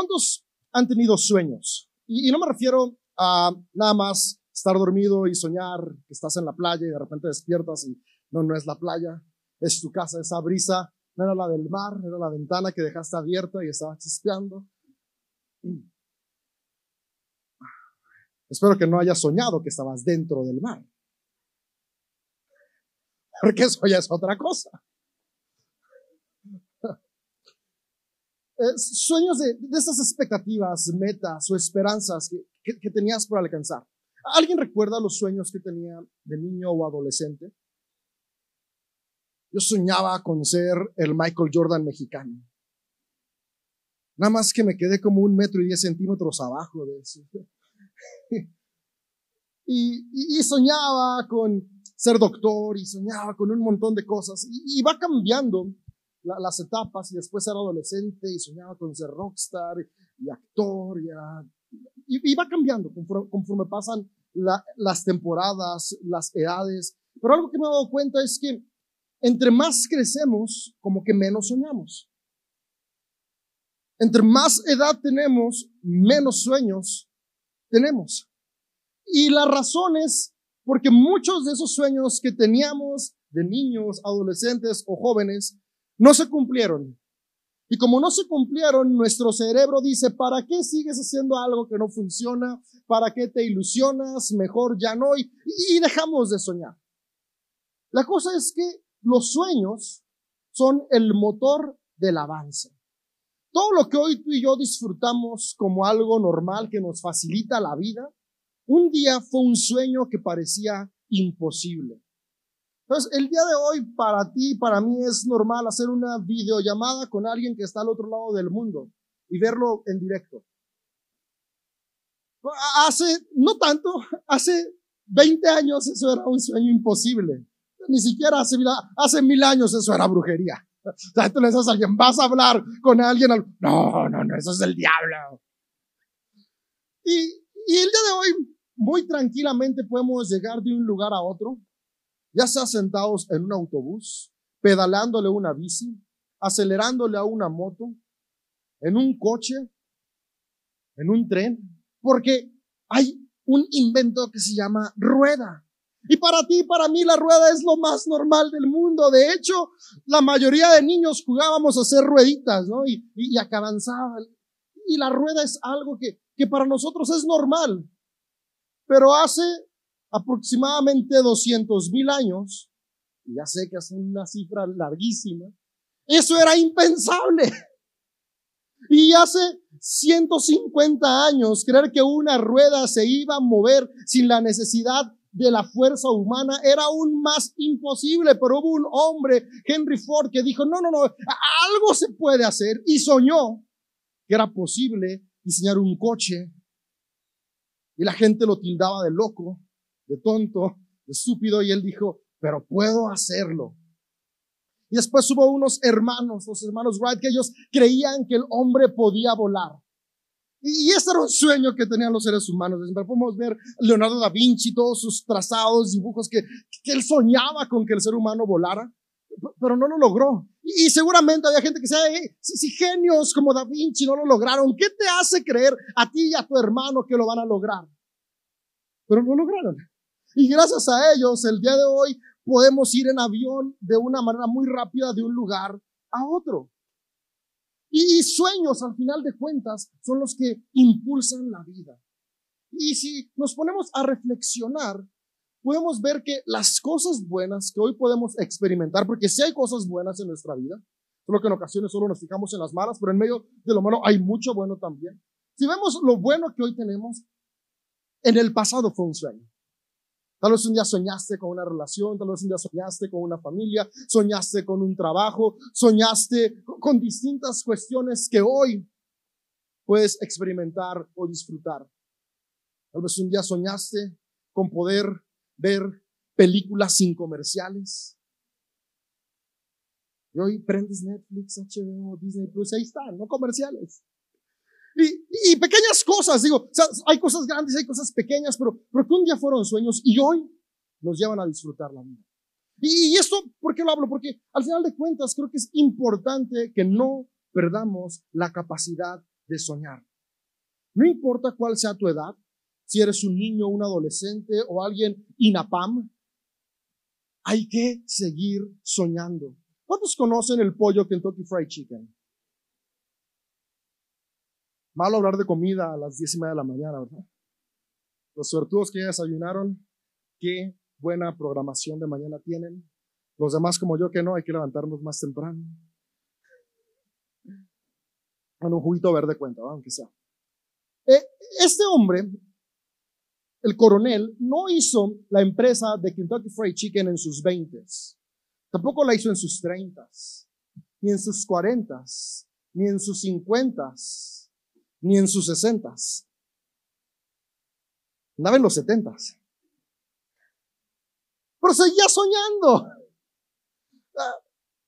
¿Cuántos han tenido sueños? Y, no me refiero a nada más estar dormido y soñar que estás en la playa y de repente despiertas y no, no es la playa, es tu casa, esa brisa, no era la del mar, era la ventana que dejaste abierta y estaba chispeando. Espero que no hayas soñado que estabas dentro del mar. Porque eso ya es otra cosa. Sueños de, esas expectativas, metas o esperanzas que, tenías por alcanzar. ¿Alguien recuerda los sueños que tenía de niño o adolescente? Yo soñaba con ser el Michael Jordan mexicano. Nada más que me quedé como un metro y diez centímetros abajo de eso. y, soñaba con ser doctor y soñaba con un montón de cosas. y va cambiando las etapas y después era adolescente y soñaba con ser rockstar y, actor y, va cambiando conforme, pasan las temporadas, las edades. Pero algo que me he dado cuenta es que entre más crecemos, como que menos soñamos. Entre más edad tenemos, menos sueños tenemos. Y la razón es porque muchos de esos sueños que teníamos de niños, adolescentes o jóvenes no se cumplieron. Y como no se cumplieron, nuestro cerebro dice, ¿para qué sigues haciendo algo que no funciona? ¿Para qué te ilusionas? Mejor ya no. Y, dejamos de soñar. La cosa es que los sueños son el motor del avance. Todo lo que hoy tú y yo disfrutamos como algo normal que nos facilita la vida, un día fue un sueño que parecía imposible. Entonces, el día de hoy para ti, para mí es normal hacer una videollamada con alguien que está al otro lado del mundo y verlo en directo. Hace, no tanto, hace 20 años eso era un sueño imposible. Ni siquiera hace, hace mil años eso era brujería. O sea, tú le dices a alguien, vas a hablar con alguien. No, no, no, eso es el diablo. Y, y el día de hoy, muy tranquilamente podemos llegar de un lugar a otro ya sea sentados en un autobús, pedalándole una bici, acelerándole a una moto, en un coche, en un tren, porque hay un invento que se llama rueda. Y para ti, para mí, la rueda es lo más normal del mundo. De hecho, la mayoría de niños jugábamos a hacer rueditas, ¿no? Y, y, y. Y la rueda es algo que, que para nosotros es normal. Pero hace aproximadamente 200 mil años, ya sé que es una cifra larguísima, eso era impensable. Y hace 150 años, creer que una rueda se iba a mover sin la necesidad de la fuerza humana era aún más imposible, pero hubo un hombre, Henry Ford, que dijo, no, no, no, algo se puede hacer y soñó que era posible diseñar un coche y la gente lo tildaba de loco de tonto, de estúpido, y él dijo, pero puedo hacerlo. Y después hubo unos hermanos, los hermanos Wright, que ellos creían que el hombre podía volar. Y ese era un sueño que tenían los seres humanos. Podemos ver Leonardo da Vinci, todos sus trazados, dibujos, que, él soñaba con que el ser humano volara, pero no lo logró. Y seguramente había gente que decía, si, genios como da Vinci no lo lograron, ¿qué te hace creer a ti y a tu hermano que lo van a lograr? Pero no lo lograron. Y gracias a ellos, el día de hoy podemos ir en avión de una manera muy rápida de un lugar a otro. Y, sueños, al final de cuentas, son los que impulsan la vida. Y si nos ponemos a reflexionar, podemos ver que las cosas buenas que hoy podemos experimentar, porque si hay cosas buenas en nuestra vida, solo que en ocasiones solo nos fijamos en las malas, pero en medio de lo malo hay mucho bueno también. Si vemos lo bueno que hoy tenemos, en el pasado fue un sueño. Tal vez un día soñaste con una relación, tal vez un día soñaste con una familia, soñaste con un trabajo, soñaste con distintas cuestiones que hoy puedes experimentar o disfrutar. Tal vez un día soñaste con poder ver películas sin comerciales. Y hoy prendes Netflix, HBO, Disney Plus, ahí están, no comerciales. Y, pequeñas cosas, digo, hay cosas grandes, hay cosas pequeñas, pero, pero que un día fueron sueños y hoy nos llevan a disfrutar la vida. Y, y esto, ¿por qué lo hablo? Porque al final de cuentas creo que es importante que no perdamos la capacidad de soñar. No importa cuál sea tu edad, si eres un niño, un adolescente o alguien inapam, hay que seguir soñando. ¿Cuántos conocen el pollo Kentucky Fried Chicken? Malo hablar de comida a las diez y media de la mañana, ¿verdad? Los suertudos que ya desayunaron, qué buena programación de mañana tienen. Los demás como yo que no, hay que levantarnos más temprano. Con un juguito verde cuenta, aunque sea. Eh, este hombre, el coronel, no hizo la empresa de Kentucky Fried Chicken en sus veintes. Tampoco la hizo en sus treintas, ni en sus cuarentas, ni en sus cincuentas, ni en sus sesentas. Andaba en los setentas. Pero seguía soñando. Ah,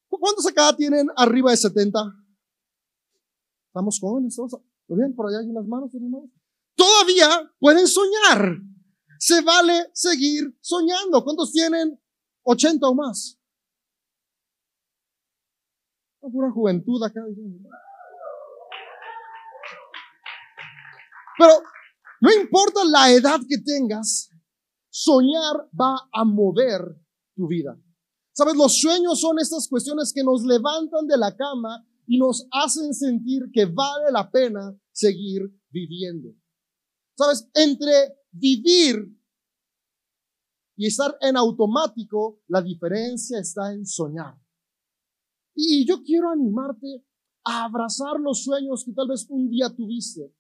¿Cuántos acá tienen arriba de 70? Estamos jóvenes, todos. ¿Lo bien? Por allá hay unas manos, manos. Todavía pueden soñar. Se vale seguir soñando. ¿Cuántos tienen 80 o más? pura juventud acá. Pero no importa la edad que tengas, soñar va a mover tu vida. Sabes, los sueños son estas cuestiones que nos levantan de la cama y nos hacen sentir que vale la pena seguir viviendo. Sabes, entre vivir y estar en automático, la diferencia está en soñar. Y yo quiero animarte a abrazar los sueños que tal vez un día tuviste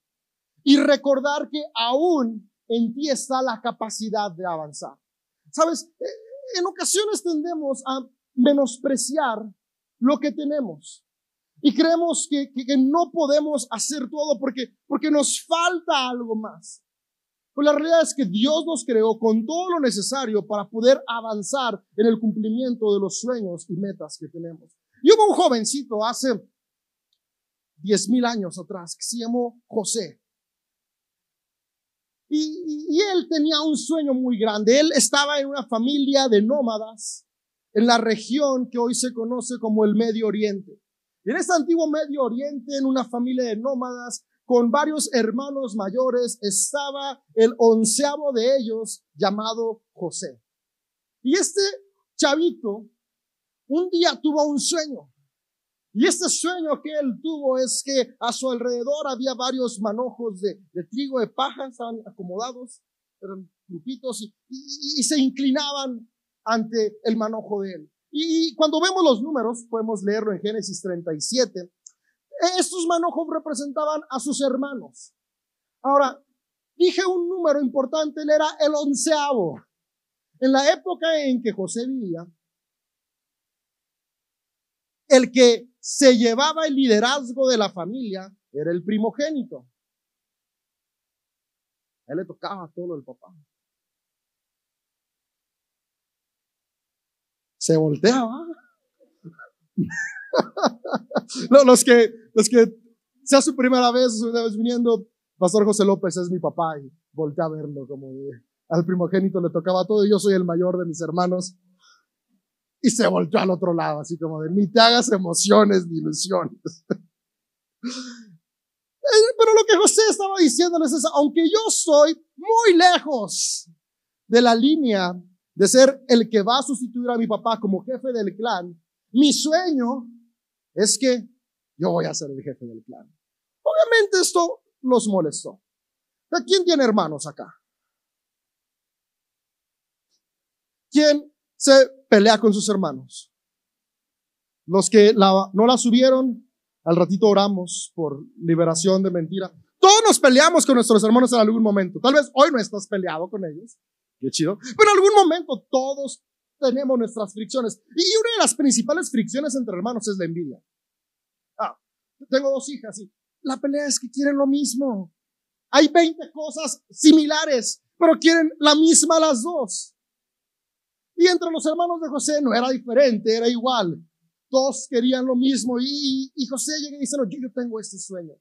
y recordar que aún en ti está la capacidad de avanzar. Sabes, eh, en ocasiones tendemos a menospreciar lo que tenemos y creemos que, no podemos hacer todo porque, porque nos falta algo más. Pero la realidad es que Dios nos creó con todo lo necesario para poder avanzar en el cumplimiento de los sueños y metas que tenemos. Y hubo un jovencito hace diez mil años atrás que se llamó José. Y, él tenía un sueño muy grande. Él estaba en una familia de nómadas en la región que hoy se conoce como el Medio Oriente. Y en este antiguo Medio Oriente, en una familia de nómadas, con varios hermanos mayores, estaba el onceavo de ellos llamado José. Y este chavito un día tuvo un sueño. Y este sueño que él tuvo es que a su alrededor había varios manojos de, trigo, de paja, estaban acomodados, eran grupitos y, se inclinaban ante el manojo de él. Y, cuando vemos los números, podemos leerlo en Génesis 37, estos manojos representaban a sus hermanos. Ahora, dije un número importante, él era el onceavo. En la época en que José vivía, el que se llevaba el liderazgo de la familia era el primogénito. A él le tocaba todo el papá. Se volteaba. los que, los que sea su primera vez, su vez viniendo, Pastor José López es mi papá y voltea a verlo como al primogénito le tocaba todo y yo soy el mayor de mis hermanos y se volvió al otro lado, así como de ni te hagas emociones ni ilusiones. Pero lo que José estaba diciéndoles es, aunque yo soy muy lejos de la línea de ser el que va a sustituir a mi papá como jefe del clan, mi sueño es que yo voy a ser el jefe del clan. Obviamente esto los molestó. ¿Quién tiene hermanos acá? ¿Quién se pelea con sus hermanos. Los que no la subieron, al ratito oramos por liberación de mentira. Todos nos peleamos con nuestros hermanos en algún momento. Tal vez hoy no estás peleado con ellos. Qué chido. Pero en algún momento todos tenemos nuestras fricciones. Y una de las principales fricciones entre hermanos es la envidia. Ah, tengo dos hijas y la pelea es que quieren lo mismo. Hay 20 cosas similares, pero quieren la misma las dos. Y entre los hermanos de José no era diferente, era igual. Todos querían lo mismo. Y, José llega y dice, no, yo, tengo este sueño.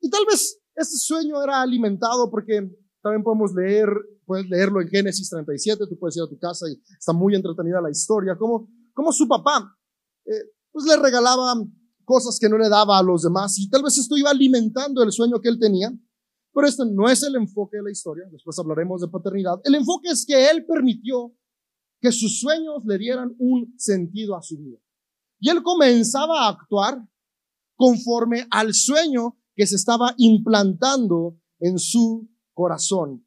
Y, tal vez este sueño era alimentado porque también podemos leer, puedes leerlo en Génesis 37, tú puedes ir a tu casa y está muy entretenida la historia, como, como su papá, eh, pues le regalaba cosas que no le daba a los demás y tal vez esto iba alimentando el sueño que él tenía. Pero este no es el enfoque de la historia, después hablaremos de paternidad. El enfoque es que él permitió que sus sueños le dieran un sentido a su vida. Y él comenzaba a actuar conforme al sueño que se estaba implantando en su corazón.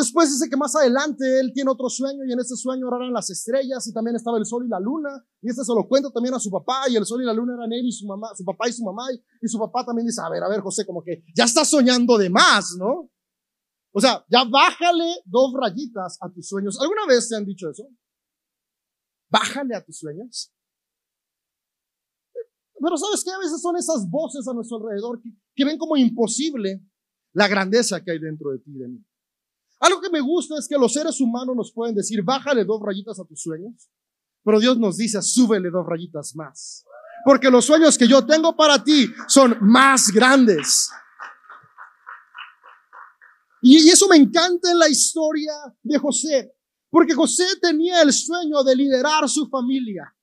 Después dice que más adelante él tiene otro sueño y en ese sueño eran las estrellas y también estaba el sol y la luna. Y este se lo cuenta también a su papá y el sol y la luna eran él y su mamá, su papá y su mamá. Y, su papá también dice, a ver, a ver, José, como que ya estás soñando de más, ¿no? O sea, ya bájale dos rayitas a tus sueños. ¿Alguna vez te han dicho eso? Bájale a tus sueños. Pero sabes que a veces son esas voces a nuestro alrededor que, que ven como imposible la grandeza que hay dentro de ti y de mí. Algo que me gusta es que los seres humanos nos pueden decir, bájale dos rayitas a tus sueños, pero Dios nos dice, súbele dos rayitas más. Porque los sueños que yo tengo para ti son más grandes. Y, eso me encanta en la historia de José, porque José tenía el sueño de liderar su familia,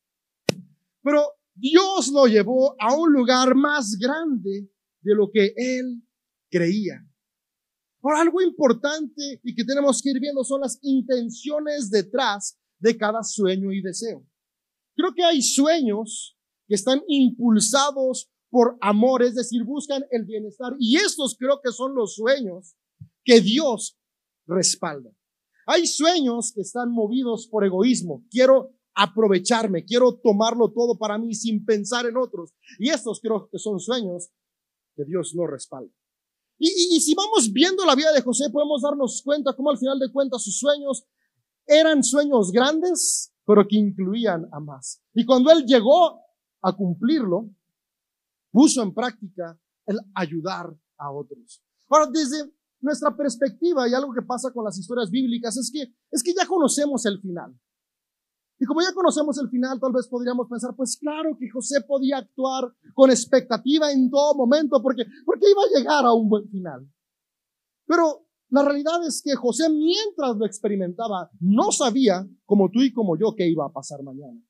pero Dios lo llevó a un lugar más grande de lo que él creía. Por algo importante y que tenemos que ir viendo son las intenciones detrás de cada sueño y deseo. Creo que hay sueños que están impulsados por amor, es decir, buscan el bienestar. Y estos creo que son los sueños que Dios respalda. Hay sueños que están movidos por egoísmo. Quiero aprovecharme, quiero tomarlo todo para mí sin pensar en otros. Y estos creo que son sueños que Dios no respalda. Y, si vamos viendo la vida de José, podemos darnos cuenta cómo al final de cuentas sus sueños eran sueños grandes, pero que incluían a más. Y cuando él llegó a cumplirlo, puso en práctica el ayudar a otros. Ahora, desde nuestra perspectiva y algo que pasa con las historias bíblicas es que, es que ya conocemos el final. Como ya conocemos el final, tal vez podríamos pensar, pues claro que José podía actuar con expectativa en todo momento porque, porque iba a llegar a un buen final. Pero la realidad es que José, mientras lo experimentaba, no sabía, como tú y como yo, qué iba a pasar mañana.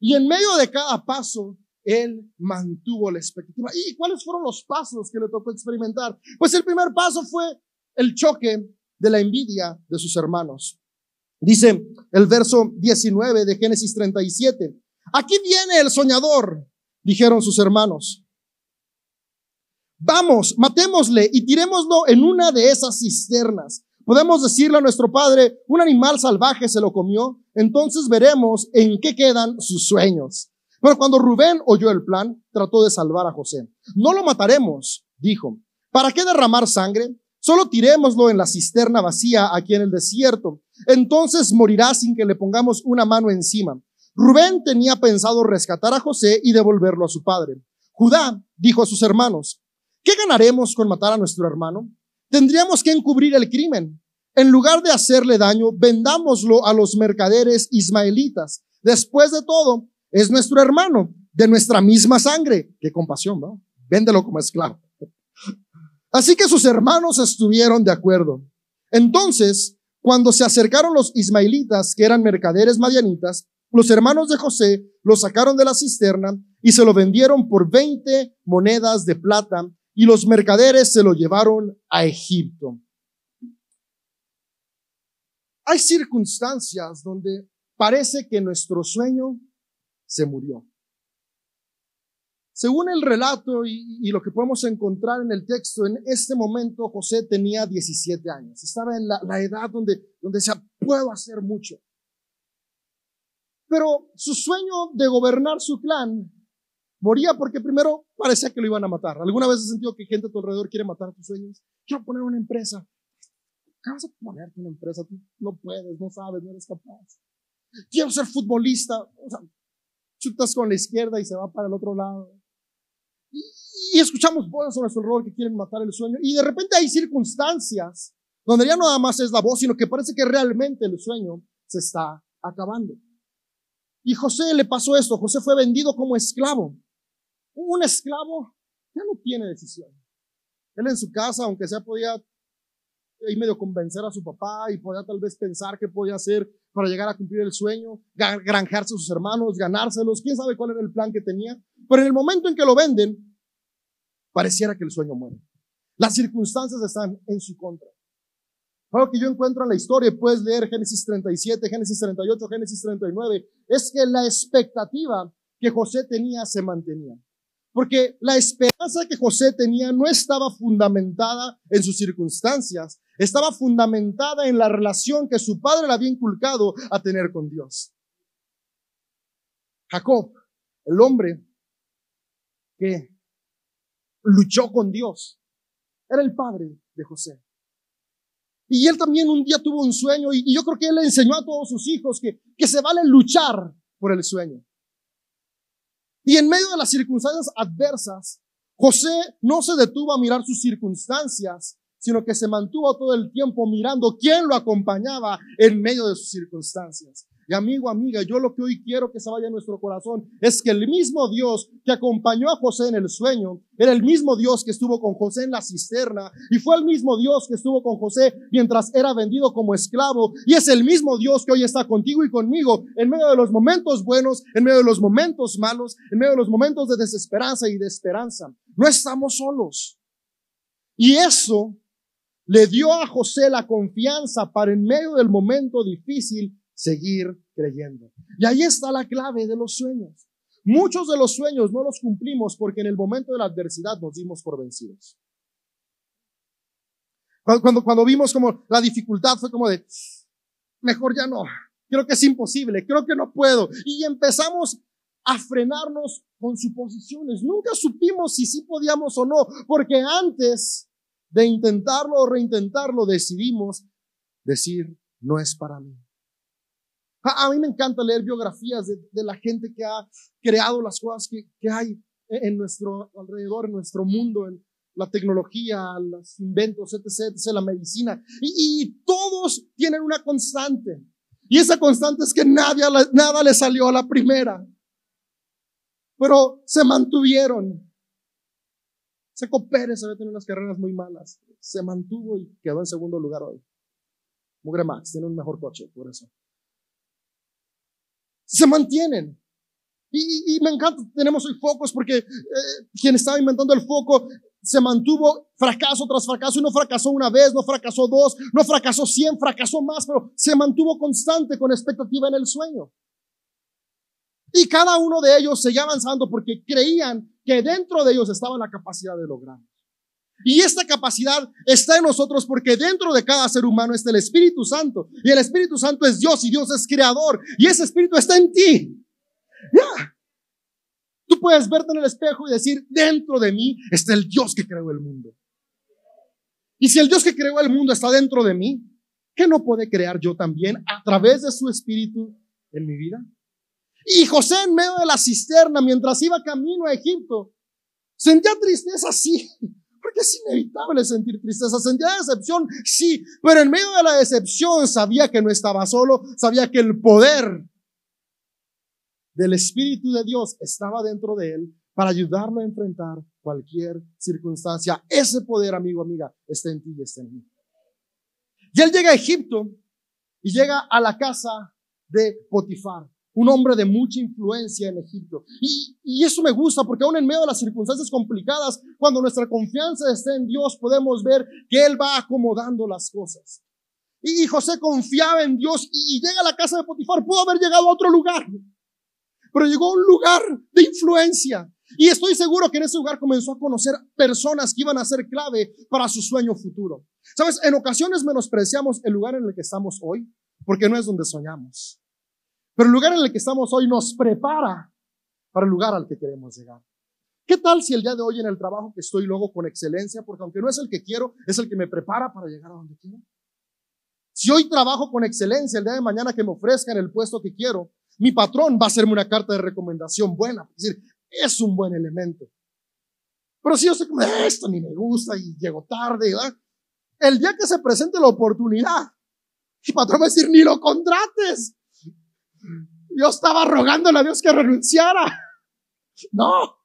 Y en medio de cada paso, él mantuvo la expectativa. ¿Y cuáles fueron los pasos que le tocó experimentar? Pues el primer paso fue el choque de la envidia de sus hermanos. Dice el verso 19 de Génesis 37. Aquí viene el soñador, dijeron sus hermanos. Vamos, matémosle y tirémoslo en una de esas cisternas. Podemos decirle a nuestro padre, un animal salvaje se lo comió, entonces veremos en qué quedan sus sueños. Pero cuando Rubén oyó el plan, trató de salvar a José. No lo mataremos, dijo. ¿Para qué derramar sangre? Solo tirémoslo en la cisterna vacía aquí en el desierto. Entonces morirá sin que le pongamos una mano encima. Rubén tenía pensado rescatar a José y devolverlo a su padre. Judá dijo a sus hermanos, ¿qué ganaremos con matar a nuestro hermano? Tendríamos que encubrir el crimen. En lugar de hacerle daño, vendámoslo a los mercaderes ismaelitas. Después de todo, es nuestro hermano, de nuestra misma sangre. Qué compasión, ¿no? Véndelo como esclavo. Así que sus hermanos estuvieron de acuerdo. Entonces, cuando se acercaron los ismaelitas, que eran mercaderes madianitas, los hermanos de José lo sacaron de la cisterna y se lo vendieron por 20 monedas de plata y los mercaderes se lo llevaron a Egipto. Hay circunstancias donde parece que nuestro sueño se murió. Según el relato y, lo que podemos encontrar en el texto, en este momento José tenía 17 años. Estaba en la, edad donde, donde se puedo hacer mucho. Pero su sueño de gobernar su clan moría porque primero parecía que lo iban a matar. ¿Alguna vez has sentido que gente a tu alrededor quiere matar tus sueños? Quiero poner una empresa. ¿Qué vas a ponerte una empresa? Tú no puedes, no sabes, no eres capaz. Quiero ser futbolista. O sea, chutas con la izquierda y se va para el otro lado. Y, escuchamos voces sobre su rol que quieren matar el sueño. Y de repente hay circunstancias donde ya no nada más es la voz, sino que parece que realmente el sueño se está acabando. Y José le pasó esto. José fue vendido como esclavo. Un esclavo ya no tiene decisión. Él en su casa, aunque sea podía y medio convencer a su papá y podía tal vez pensar qué podía hacer para llegar a cumplir el sueño, granjearse a sus hermanos, ganárselos, quién sabe cuál era el plan que tenía. Pero en el momento en que lo venden, pareciera que el sueño muere. Las circunstancias están en su contra. Algo que yo encuentro en la historia, puedes leer Génesis 37, Génesis 38, Génesis 39, es que la expectativa que José tenía se mantenía. Porque la esperanza que José tenía no estaba fundamentada en sus circunstancias, estaba fundamentada en la relación que su padre le había inculcado a tener con Dios. Jacob, el hombre que luchó con Dios, era el padre de José. Y él también un día tuvo un sueño y, yo creo que él le enseñó a todos sus hijos que, que se vale luchar por el sueño. Y en medio de las circunstancias adversas, José no se detuvo a mirar sus circunstancias, sino que se mantuvo todo el tiempo mirando quién lo acompañaba en medio de sus circunstancias. Y amigo, amiga, yo lo que hoy quiero que se vaya a nuestro corazón es que el mismo Dios que acompañó a José en el sueño, era el mismo Dios que estuvo con José en la cisterna, y fue el mismo Dios que estuvo con José mientras era vendido como esclavo, y es el mismo Dios que hoy está contigo y conmigo en medio de los momentos buenos, en medio de los momentos malos, en medio de los momentos de desesperanza y de esperanza. No estamos solos. Y eso le dio a José la confianza para en medio del momento difícil seguir creyendo. Y ahí está la clave de los sueños. Muchos de los sueños no los cumplimos porque en el momento de la adversidad nos dimos por vencidos. Cuando, cuando, vimos como la dificultad fue como de, mejor ya no, creo que es imposible, creo que no puedo. Y empezamos a frenarnos con suposiciones. Nunca supimos si sí podíamos o no, porque antes de intentarlo o reintentarlo decidimos decir, no es para mí. A, mí me encanta leer biografías de, la gente que ha creado las cosas que, hay en nuestro alrededor, en nuestro mundo, en la tecnología, los inventos, etc., etc., la medicina. Y, y todos tienen una constante. Y esa constante es que nadie, nada le salió a la primera. Pero se mantuvieron. Seco Pérez había tenido unas carreras muy malas. Se mantuvo y quedó en segundo lugar hoy. Mugre Max tiene un mejor coche, por eso se mantienen. Y, me encanta, tenemos hoy focos porque eh, quien estaba inventando el foco se mantuvo fracaso tras fracaso y no fracasó una vez, no fracasó dos, no fracasó cien, fracasó más, pero se mantuvo constante con expectativa en el sueño. Y cada uno de ellos seguía avanzando porque creían que dentro de ellos estaba la capacidad de lograrlo. Y esta capacidad está en nosotros porque dentro de cada ser humano está el Espíritu Santo. Y el Espíritu Santo es Dios y Dios es creador. Y ese Espíritu está en ti. Ya. Tú puedes verte en el espejo y decir, dentro de mí está el Dios que creó el mundo. Y si el Dios que creó el mundo está dentro de mí, ¿qué no puede crear yo también a través de su Espíritu en mi vida? Y José en medio de la cisterna, mientras iba camino a Egipto, sentía tristeza, sí, porque es inevitable sentir tristeza. Sentía decepción, sí, pero en medio de la decepción sabía que no estaba solo, sabía que el poder del Espíritu de Dios estaba dentro de él para ayudarlo a enfrentar cualquier circunstancia. Ese poder, amigo, amiga, está en ti y está en mí. Y él llega a Egipto y llega a la casa de Potifar un hombre de mucha influencia en Egipto. Y, y, eso me gusta porque aún en medio de las circunstancias complicadas, cuando nuestra confianza está en Dios, podemos ver que Él va acomodando las cosas. Y, José confiaba en Dios y, llega a la casa de Potifar. Pudo haber llegado a otro lugar, pero llegó a un lugar de influencia. Y estoy seguro que en ese lugar comenzó a conocer personas que iban a ser clave para su sueño futuro. Sabes, en ocasiones menospreciamos el lugar en el que estamos hoy porque no es donde soñamos. Pero el lugar en el que estamos hoy nos prepara para el lugar al que queremos llegar. ¿Qué tal si el día de hoy en el trabajo que estoy luego con excelencia, porque aunque no es el que quiero, es el que me prepara para llegar a donde quiero? Si hoy trabajo con excelencia, el día de mañana que me ofrezcan el puesto que quiero, mi patrón va a hacerme una carta de recomendación buena, es decir, es un buen elemento. Pero si yo sé que esto ni me gusta y llego tarde, el día que se presente la oportunidad, mi patrón va a decir, ni lo contrates, yo estaba rogándole a Dios que renunciara. No.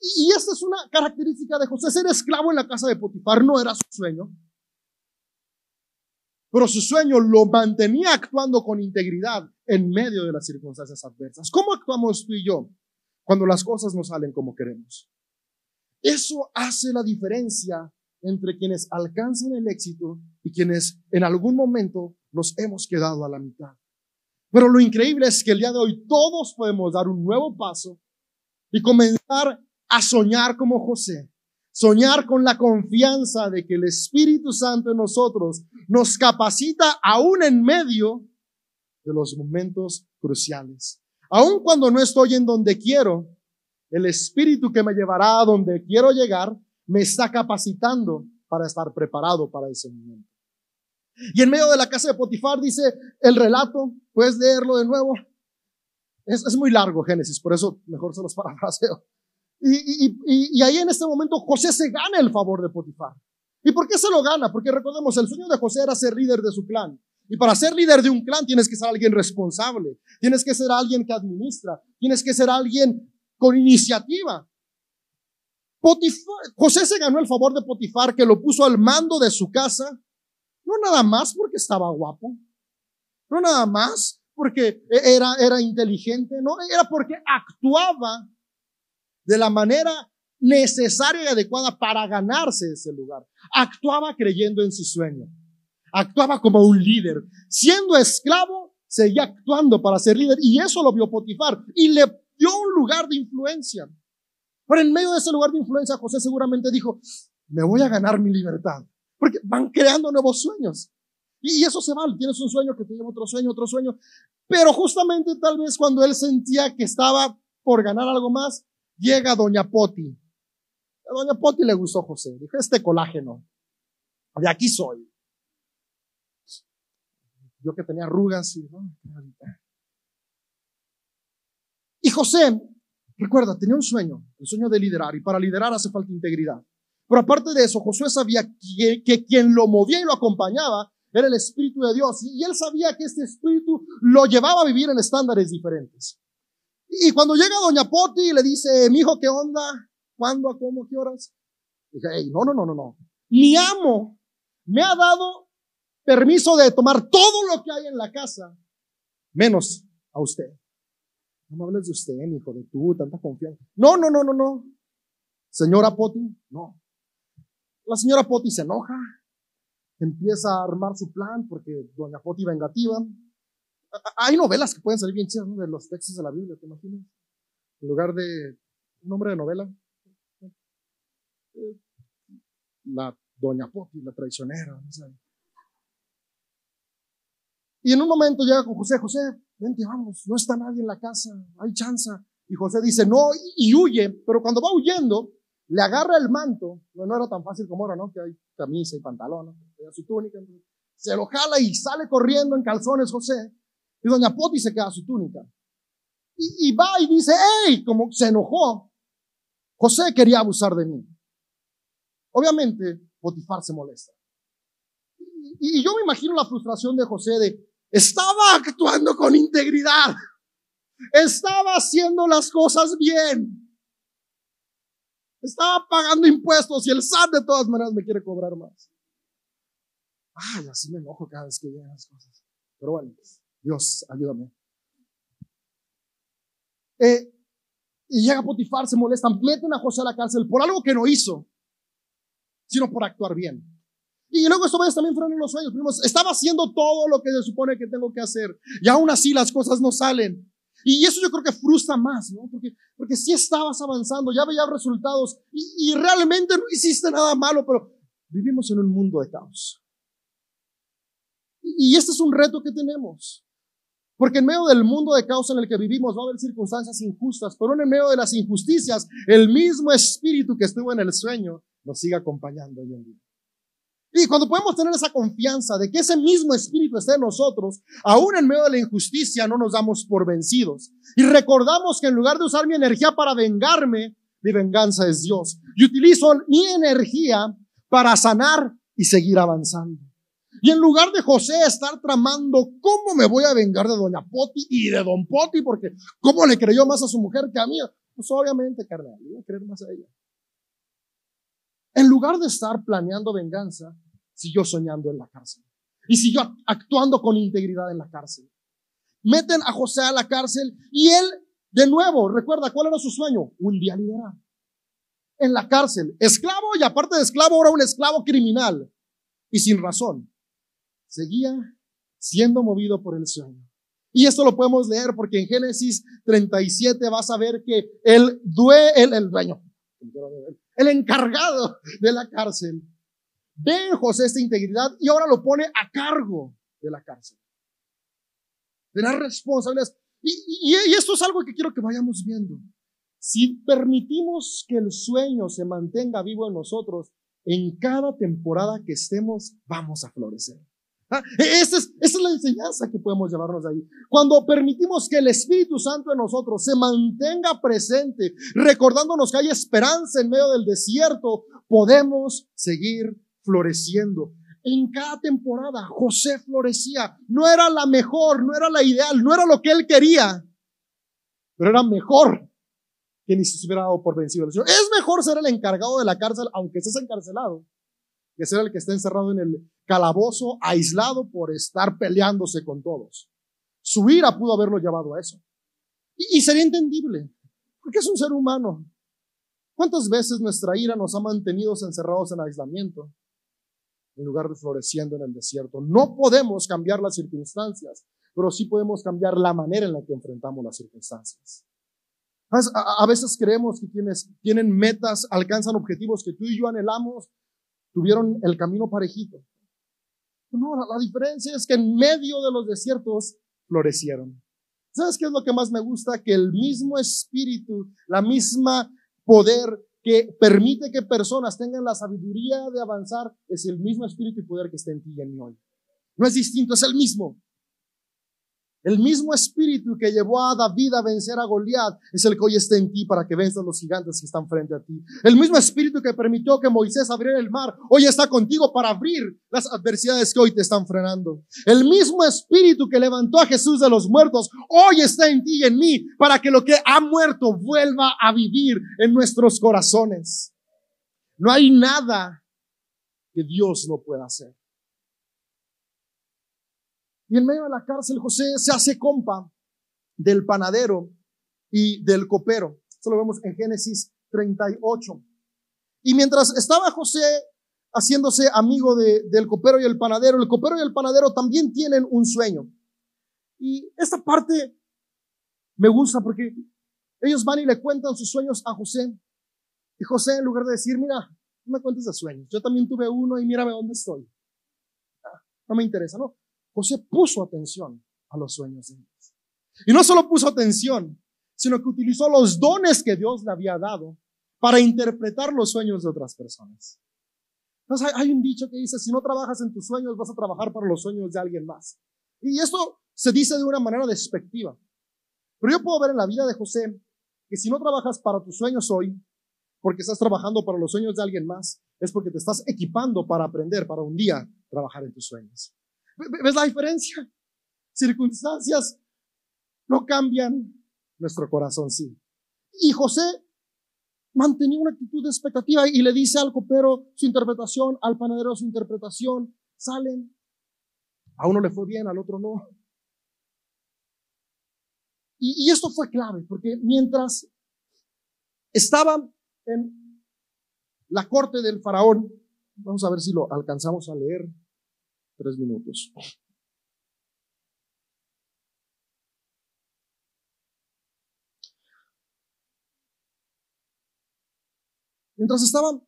Y, esta es una característica de José. Ser esclavo en la casa de Potifar no era su sueño. pero su sueño lo mantenía actuando con integridad en medio de las circunstancias adversas. ¿Cómo actuamos tú y yo cuando las cosas no salen como queremos? Eso hace la diferencia entre quienes alcanzan el éxito y quienes en algún momento nos hemos quedado a la mitad. Pero lo increíble es que el día de hoy todos podemos dar un nuevo paso y comenzar a soñar como José. Soñar con la confianza de que el Espíritu Santo en nosotros nos capacita aún en medio de los momentos cruciales. Aun cuando no estoy en donde quiero, el Espíritu que me llevará a donde quiero llegar me está capacitando para estar preparado para ese momento. Y en medio de la casa de Potifar dice el relato, puedes leerlo de nuevo. Es, es muy largo Génesis, por eso mejor se los parafraseo. Y, y, y, ahí en este momento José se gana el favor de Potifar. ¿Y por qué se lo gana? Porque recordemos, el sueño de José era ser líder de su clan. Y para ser líder de un clan tienes que ser alguien responsable, tienes que ser alguien que administra, tienes que ser alguien con iniciativa. Potifar, José se ganó el favor de Potifar que lo puso al mando de su casa no nada más porque estaba guapo, no nada más porque era, era inteligente, no, era porque actuaba de la manera necesaria y adecuada para ganarse ese lugar. Actuaba creyendo en su sueño. Actuaba como un líder. Siendo esclavo, seguía actuando para ser líder. Y eso lo vio Potifar. Y le dio un lugar de influencia. Pero en medio de ese lugar de influencia, José seguramente dijo, me voy a ganar mi libertad. Porque van creando nuevos sueños. Y eso se vale. Tienes un sueño que te lleva otro sueño, otro sueño. Pero justamente tal vez cuando él sentía que estaba por ganar algo más, llega Doña Poti. A Doña Poti le gustó José. Dijo, este colágeno. De aquí soy. Yo que tenía arrugas y, y José, recuerda, tenía un sueño, el sueño de liderar. Y para liderar hace falta integridad. Pero aparte de eso, Josué sabía que, quien lo movía y lo acompañaba era el Espíritu de Dios. Y él sabía que este Espíritu lo llevaba a vivir en estándares diferentes. Y cuando llega Doña Poti y le dice, mi hijo, ¿qué onda? ¿Cuándo? ¿A cómo? ¿Qué horas? Dije, hey, no, no, no, no, no. Mi amo me ha dado permiso de tomar todo lo que hay en la casa, menos a usted. No me hables de usted, mi hijo, de tú, tanta confianza. No, no, no, no, no. Señora Poti, no. La señora Poti se enoja, empieza a armar su plan porque doña Poti vengativa. Hay novelas que pueden salir bien chidas de los textos de la Biblia, ¿te imaginas? En lugar de nombre de novela. La doña Poti, la traicionera. Y en un momento llega con José, José, vente, vamos, no está nadie en la casa, hay chanza. Y José dice, no, y huye, pero cuando va huyendo, le agarra el manto, no, era tan fácil como ahora, ¿no? Que hay camisa y pantalón, ¿no? su túnica, se lo jala y sale corriendo en calzones José, y doña Poti se queda su túnica. Y, va y dice, ¡Ey! Como se enojó. José quería abusar de mí. Obviamente, Potifar se molesta. Y, y yo me imagino la frustración de José de, estaba actuando con integridad. Estaba haciendo las cosas bien. Estaba pagando impuestos y el SAT de todas maneras me quiere cobrar más. Ay, así me enojo cada vez que llegan las cosas. Pero bueno, Dios, ayúdame. Eh, y llega Potifar, se molesta, meten a José a la cárcel por algo que no hizo, sino por actuar bien. Y luego esto vez también fueron los sueños. Primero, estaba haciendo todo lo que se supone que tengo que hacer. Y aún así las cosas no salen. Y eso yo creo que frustra más, ¿no? Porque, porque sí estabas avanzando, ya veías resultados y, y realmente no hiciste nada malo, pero vivimos en un mundo de caos. Y, y este es un reto que tenemos. Porque en medio del mundo de caos en el que vivimos va a haber circunstancias injustas, pero en medio de las injusticias, el mismo espíritu que estuvo en el sueño nos sigue acompañando hoy en día. Y cuando podemos tener esa confianza de que ese mismo espíritu está en nosotros, aún en medio de la injusticia no nos damos por vencidos. Y recordamos que en lugar de usar mi energía para vengarme, mi venganza es Dios. Y utilizo mi energía para sanar y seguir avanzando. Y en lugar de José estar tramando cómo me voy a vengar de doña Poti y de don Poti, porque cómo le creyó más a su mujer que a mí, pues obviamente, carnal, iba a creer más a ella. En lugar de estar planeando venganza, siguió soñando en la cárcel. y siguió actuando con integridad en la cárcel. Meten a José a la cárcel y él, de nuevo, recuerda cuál era su sueño, un día liberar. En la cárcel, esclavo y aparte de esclavo, ahora un esclavo criminal y sin razón. Seguía siendo movido por el sueño. Y esto lo podemos leer porque en Génesis 37 vas a ver que el, due, el, el el encargado de la cárcel, ve en José esta integridad y ahora lo pone a cargo de la cárcel. De las responsabilidades. Y, esto es algo que quiero que vayamos viendo. Si permitimos que el sueño se mantenga vivo en nosotros, en cada temporada que estemos, vamos a florecer. ¿Ah? E-, esa es, esa es la enseñanza que podemos llevarnos ahí. Cuando permitimos que el Espíritu Santo en nosotros se mantenga presente, recordándonos que hay esperanza en medio del desierto, podemos seguir floreciendo. En cada temporada José florecía. No era la mejor, no era la ideal, no era lo que él quería, pero era mejor que ni se hubiera dado por vencido. Es mejor ser el encargado de la cárcel, aunque estés encarcelado, que ser el que está encerrado en el calabozo, aislado por estar peleándose con todos. Su ira pudo haberlo llevado a eso. Y, y sería entendible, porque es un ser humano. ¿Cuántas veces nuestra ira nos ha mantenido encerrados en aislamiento? en lugar de floreciendo en el desierto. No podemos cambiar las circunstancias, pero sí podemos cambiar la manera en la que enfrentamos las circunstancias. A, veces creemos que quienes tienen metas, alcanzan objetivos que tú y yo anhelamos, tuvieron el camino parejito. No, la, diferencia es que en medio de los desiertos florecieron. ¿Sabes qué es lo que más me gusta? Que el mismo espíritu, la misma poder que permite que personas tengan la sabiduría de avanzar es el mismo espíritu y poder que está en ti y en mí hoy. No es distinto, es el mismo. El mismo espíritu que llevó a David a vencer a Goliat es el que hoy está en ti para que venzas los gigantes que están frente a ti. El mismo espíritu que permitió que Moisés abriera el mar hoy está contigo para abrir las adversidades que hoy te están frenando. El mismo espíritu que levantó a Jesús de los muertos hoy está en ti y en mí para que lo que ha muerto vuelva a vivir en nuestros corazones. No hay nada que Dios no pueda hacer. Y en medio de la cárcel José se hace compa del panadero y del copero. Eso lo vemos en Génesis 38. Y mientras estaba José haciéndose amigo de, del copero y el panadero, el copero y el panadero también tienen un sueño. Y esta parte me gusta porque ellos van y le cuentan sus sueños a José. Y José, en lugar de decir, mira, no me cuentes de sueños, yo también tuve uno y mírame dónde estoy. Ah, no me interesa, ¿no? José puso atención a los sueños de Dios. Y no solo puso atención, sino que utilizó los dones que Dios le había dado para interpretar los sueños de otras personas. Entonces hay un dicho que dice, si no trabajas en tus sueños, vas a trabajar para los sueños de alguien más. Y esto se dice de una manera despectiva. Pero yo puedo ver en la vida de José que si no trabajas para tus sueños hoy, porque estás trabajando para los sueños de alguien más, es porque te estás equipando para aprender, para un día trabajar en tus sueños. ¿Ves la diferencia? Circunstancias no cambian, nuestro corazón sí. Y José mantenía una actitud de expectativa y le dice al copero su interpretación, al panadero su interpretación, salen. A uno le fue bien, al otro no. Y, y esto fue clave, porque mientras estaba en la corte del faraón, vamos a ver si lo alcanzamos a leer tres minutos. Mientras estaban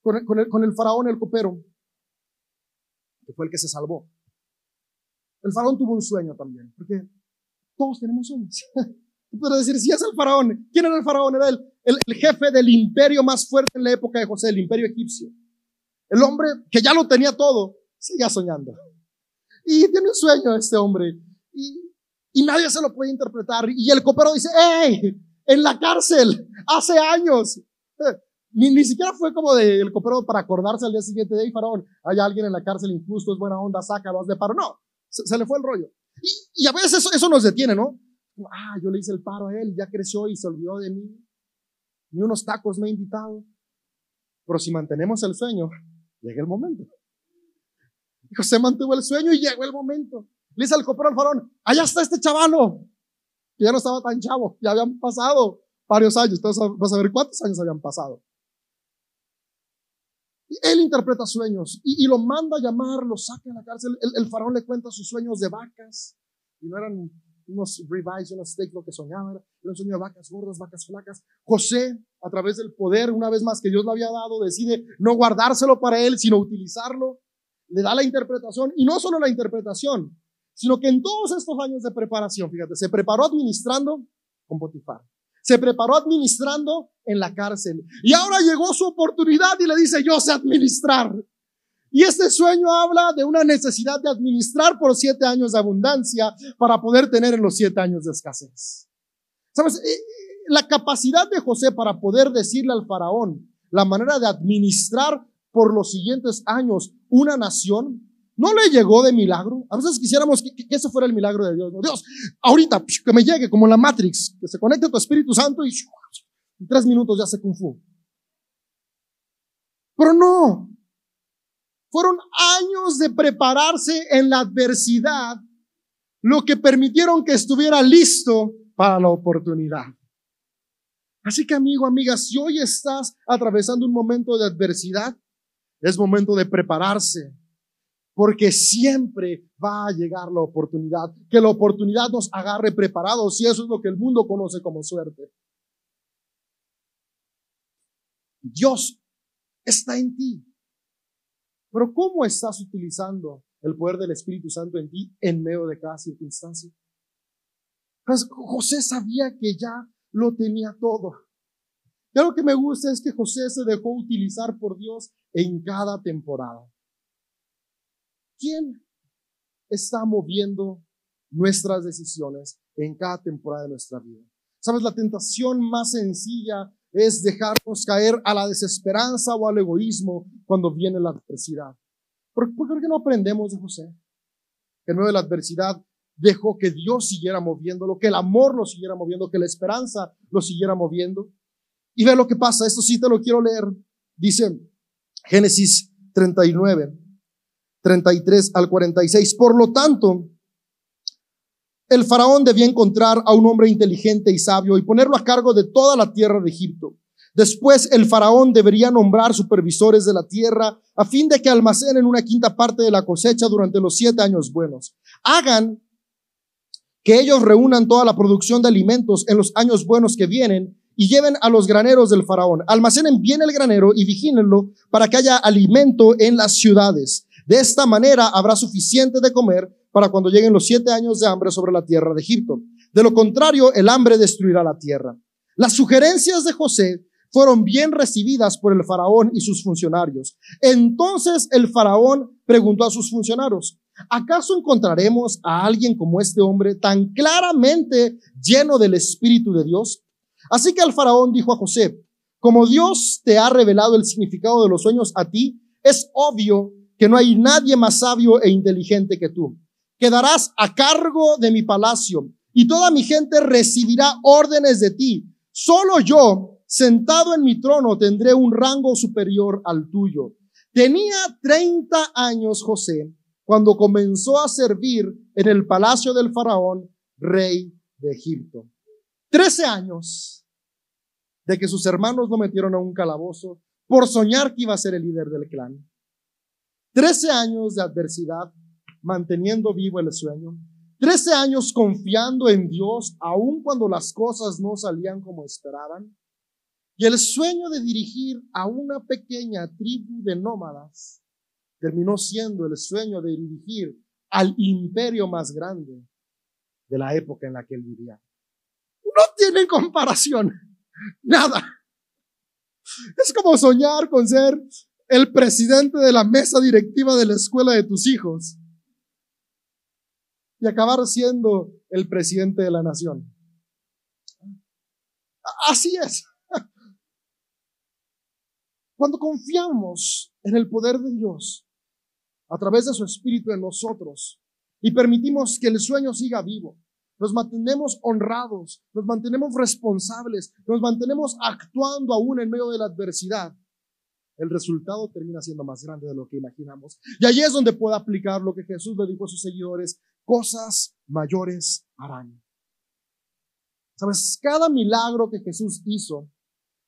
con el, con, el, con el, faraón, el copero, que fue el que se salvó, el faraón tuvo un sueño también, porque todos tenemos sueños. Tú decir, si es el faraón, ¿quién era el faraón? Era el jefe del imperio más fuerte en la época de José, el imperio egipcio. El hombre que ya lo tenía todo, seguía soñando. Y tiene un sueño este hombre. Y, y nadie se lo puede interpretar. Y el copero dice, ¡Ey! En la cárcel, hace años. Eh, ni, ni siquiera fue como del el copero para acordarse al día siguiente de, faraón, hay alguien en la cárcel injusto, es buena onda, sácalo, haz de paro. No, se, le fue el rollo. Y, y a veces eso, eso, nos detiene, ¿no? Ah, yo le hice el paro a él, ya creció y se olvidó de mí. Ni unos tacos me ha invitado. Pero si mantenemos el sueño, llega el momento. Y José mantuvo el sueño y llegó el momento. Le dice al copero al faraón, allá está este chavalo, que ya no estaba tan chavo, ya habían pasado varios años, entonces vas a ver cuántos años habían pasado. Él interpreta sueños y, lo manda a llamar, lo saca de la cárcel. El, faraón le cuenta sus sueños de vacas y no eran unos ribeyes, unos steaks lo que soñaba, era un sueño de vacas gordas, vacas flacas. José, a través del poder, una vez más que Dios le había dado, decide no guardárselo para él, sino utilizarlo. Le da la interpretación y no solo la interpretación, sino que en todos estos años de preparación, fíjate, se preparó administrando con Potifar se preparó administrando en la cárcel. Y ahora llegó su oportunidad y le dice, yo sé administrar. Y este sueño habla de una necesidad de administrar por siete años de abundancia para poder tener en los siete años de escasez. ¿Sabes? Eh, la capacidad de José para poder decirle al faraón la manera de administrar por los siguientes años una nación ¿No le llegó de milagro? A veces quisiéramos que, eso fuera el milagro de Dios. Dios, ahorita que me llegue como la Matrix, que se conecte tu Espíritu Santo y en tres minutos ya se kung fu. Pero no. Fueron años de prepararse en la adversidad, lo que permitieron que estuviera listo para la oportunidad. Así que amigo, amiga, si hoy estás atravesando un momento de adversidad, es momento de prepararse porque siempre va a llegar la oportunidad, que la oportunidad nos agarre preparados, y eso es lo que el mundo conoce como suerte. Dios está en ti. Pero ¿cómo estás utilizando el poder del Espíritu Santo en ti en medio de cada circunstancia? Pues José sabía que ya lo tenía todo. Y lo que me gusta es que José se dejó utilizar por Dios en cada temporada. ¿Quién está moviendo nuestras decisiones en cada temporada de nuestra vida? Sabes, la tentación más sencilla es dejarnos caer a la desesperanza o al egoísmo cuando viene la adversidad. ¿Por, qué no aprendemos de José? Que en medio de la adversidad dejó que Dios siguiera moviéndolo, que el amor lo siguiera moviendo, que la esperanza lo siguiera moviendo. Y ve lo que pasa, esto sí te lo quiero leer. Dice Génesis 39. 33 al 46. Por lo tanto, el faraón debía encontrar a un hombre inteligente y sabio y ponerlo a cargo de toda la tierra de Egipto. Después el faraón debería nombrar supervisores de la tierra a fin de que almacenen una quinta parte de la cosecha durante los siete años buenos. Hagan que ellos reúnan toda la producción de alimentos en los años buenos que vienen y lleven a los graneros del faraón. Almacenen bien el granero y vigílenlo para que haya alimento en las ciudades. De esta manera habrá suficiente de comer para cuando lleguen los siete años de hambre sobre la tierra de Egipto. De lo contrario, el hambre destruirá la tierra. Las sugerencias de José fueron bien recibidas por el faraón y sus funcionarios. Entonces el faraón preguntó a sus funcionarios, ¿acaso encontraremos a alguien como este hombre tan claramente lleno del Espíritu de Dios? Así que el faraón dijo a José, como Dios te ha revelado el significado de los sueños a ti, es obvio que no hay nadie más sabio e inteligente que tú. Quedarás a cargo de mi palacio y toda mi gente recibirá órdenes de ti. Solo yo, sentado en mi trono, tendré un rango superior al tuyo. Tenía 30 años José cuando comenzó a servir en el palacio del faraón, rey de Egipto. 13 años de que sus hermanos lo metieron a un calabozo por soñar que iba a ser el líder del clan. Trece años de adversidad, manteniendo vivo el sueño. Trece años confiando en Dios, aun cuando las cosas no salían como esperaban. Y el sueño de dirigir a una pequeña tribu de nómadas terminó siendo el sueño de dirigir al imperio más grande de la época en la que él vivía. No tiene comparación. Nada. Es como soñar con ser el presidente de la mesa directiva de la escuela de tus hijos y acabar siendo el presidente de la nación. Así es. Cuando confiamos en el poder de Dios a través de su Espíritu en nosotros y permitimos que el sueño siga vivo, nos mantenemos honrados, nos mantenemos responsables, nos mantenemos actuando aún en medio de la adversidad el resultado termina siendo más grande de lo que imaginamos. Y ahí es donde puede aplicar lo que Jesús le dijo a sus seguidores, cosas mayores harán. Sabes, cada milagro que Jesús hizo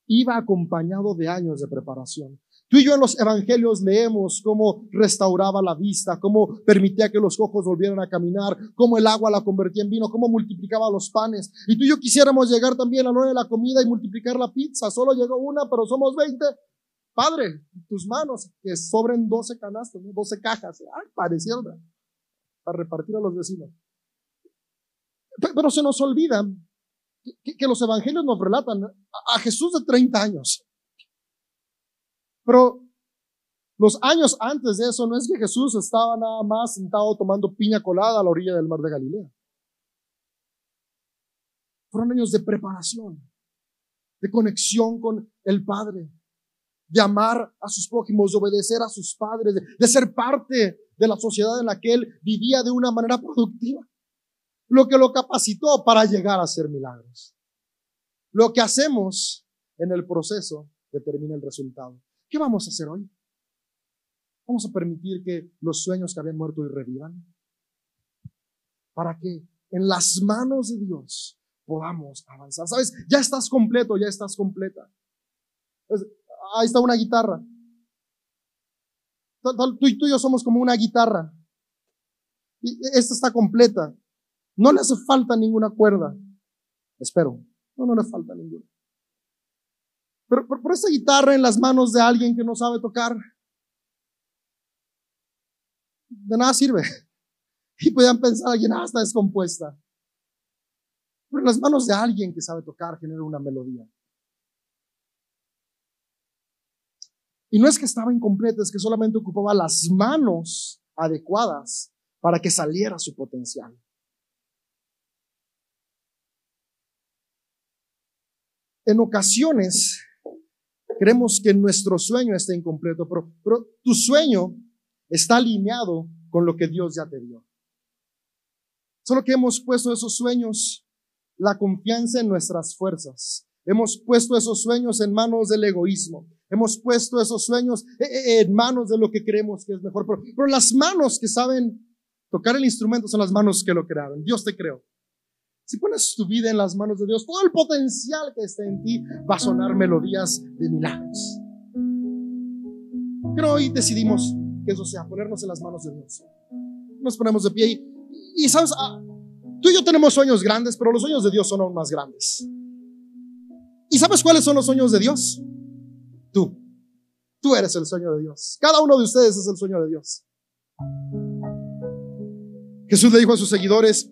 iba acompañado de años de preparación. Tú y yo en los evangelios leemos cómo restauraba la vista, cómo permitía que los cojos volvieran a caminar, cómo el agua la convertía en vino, cómo multiplicaba los panes. Y tú y yo quisiéramos llegar también a la hora de la comida y multiplicar la pizza. Solo llegó una, pero somos 20. Padre, tus manos, que sobren 12 canastos, 12 cajas. Ay, parecieron para repartir a los vecinos. Pero se nos olvida que, los evangelios nos relatan a Jesús de 30 años. Pero los años antes de eso no es que Jesús estaba nada más sentado tomando piña colada a la orilla del mar de Galilea. Fueron años de preparación, de conexión con el Padre, de amar a sus prójimos, de obedecer a sus padres, de, ser parte de la sociedad en la que él vivía de una manera productiva. Lo que lo capacitó para llegar a hacer milagros. Lo que hacemos en el proceso determina el resultado. ¿Qué vamos a hacer hoy? ¿Vamos a permitir que los sueños que habían muerto y revivan? Para que en las manos de Dios podamos avanzar. ¿Sabes? Ya estás completo, ya estás completa. Ahí está una guitarra. Tú y, tú y yo somos como una guitarra. Y esta está completa. No le hace falta ninguna cuerda. Espero. No, no le falta ninguna. Pero por, esa guitarra en las manos de alguien que no sabe tocar, de nada sirve. Y podían pensar, alguien, ah, está descompuesta. Pero en las manos de alguien que sabe tocar genera una melodía. Y no es que estaba incompleta, es que solamente ocupaba las manos adecuadas para que saliera su potencial. En ocasiones creemos que nuestro sueño está incompleto, pero, pero tu sueño está alineado con lo que Dios ya te dio. Solo que hemos puesto esos sueños, la confianza en nuestras fuerzas. Hemos puesto esos sueños en manos del egoísmo. Hemos puesto esos sueños eh, eh, en manos de lo que creemos que es mejor. Pero, pero las manos que saben tocar el instrumento son las manos que lo crearon. Dios te creó. Si pones tu vida en las manos de Dios, todo el potencial que está en ti va a sonar melodías de milagros. Pero hoy decidimos que eso sea, ponernos en las manos de Dios. Nos ponemos de pie y, sabes, ah, tú y yo tenemos sueños grandes, pero los sueños de Dios son aún más grandes. ¿Y sabes cuáles son los sueños de Dios? Tú. Eres el sueño de Dios. Cada uno de ustedes es el sueño de Dios. Jesús le dijo a sus seguidores,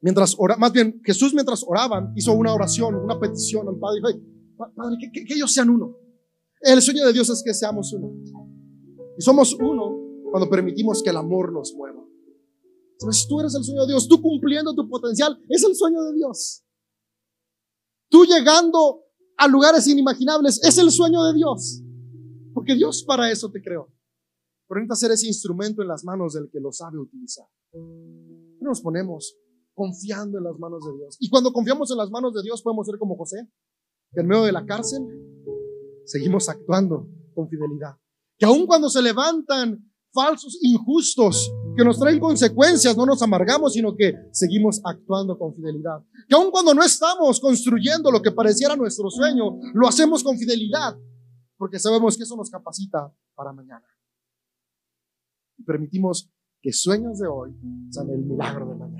mientras ora, más bien Jesús mientras oraban hizo una oración, una petición al Padre. Dijo, Padre, que, que, ellos sean uno. El sueño de Dios es que seamos uno. Y somos uno cuando permitimos que el amor nos mueva. Entonces tú eres el sueño de Dios, tú cumpliendo tu potencial, es el sueño de Dios. Tú llegando a lugares inimaginables, es el sueño de Dios. Porque Dios para eso te creó. Por ser ese instrumento en las manos del que lo sabe utilizar. Nos ponemos confiando en las manos de Dios. Y cuando confiamos en las manos de Dios podemos ser como José, que en medio de la cárcel seguimos actuando con fidelidad. Que aun cuando se levantan falsos, injustos, que nos traen consecuencias, no nos amargamos, sino que seguimos actuando con fidelidad. Que aun cuando no estamos construyendo lo que pareciera nuestro sueño, lo hacemos con fidelidad, porque sabemos que eso nos capacita para mañana. Permitimos que sueños de hoy sean el milagro de mañana.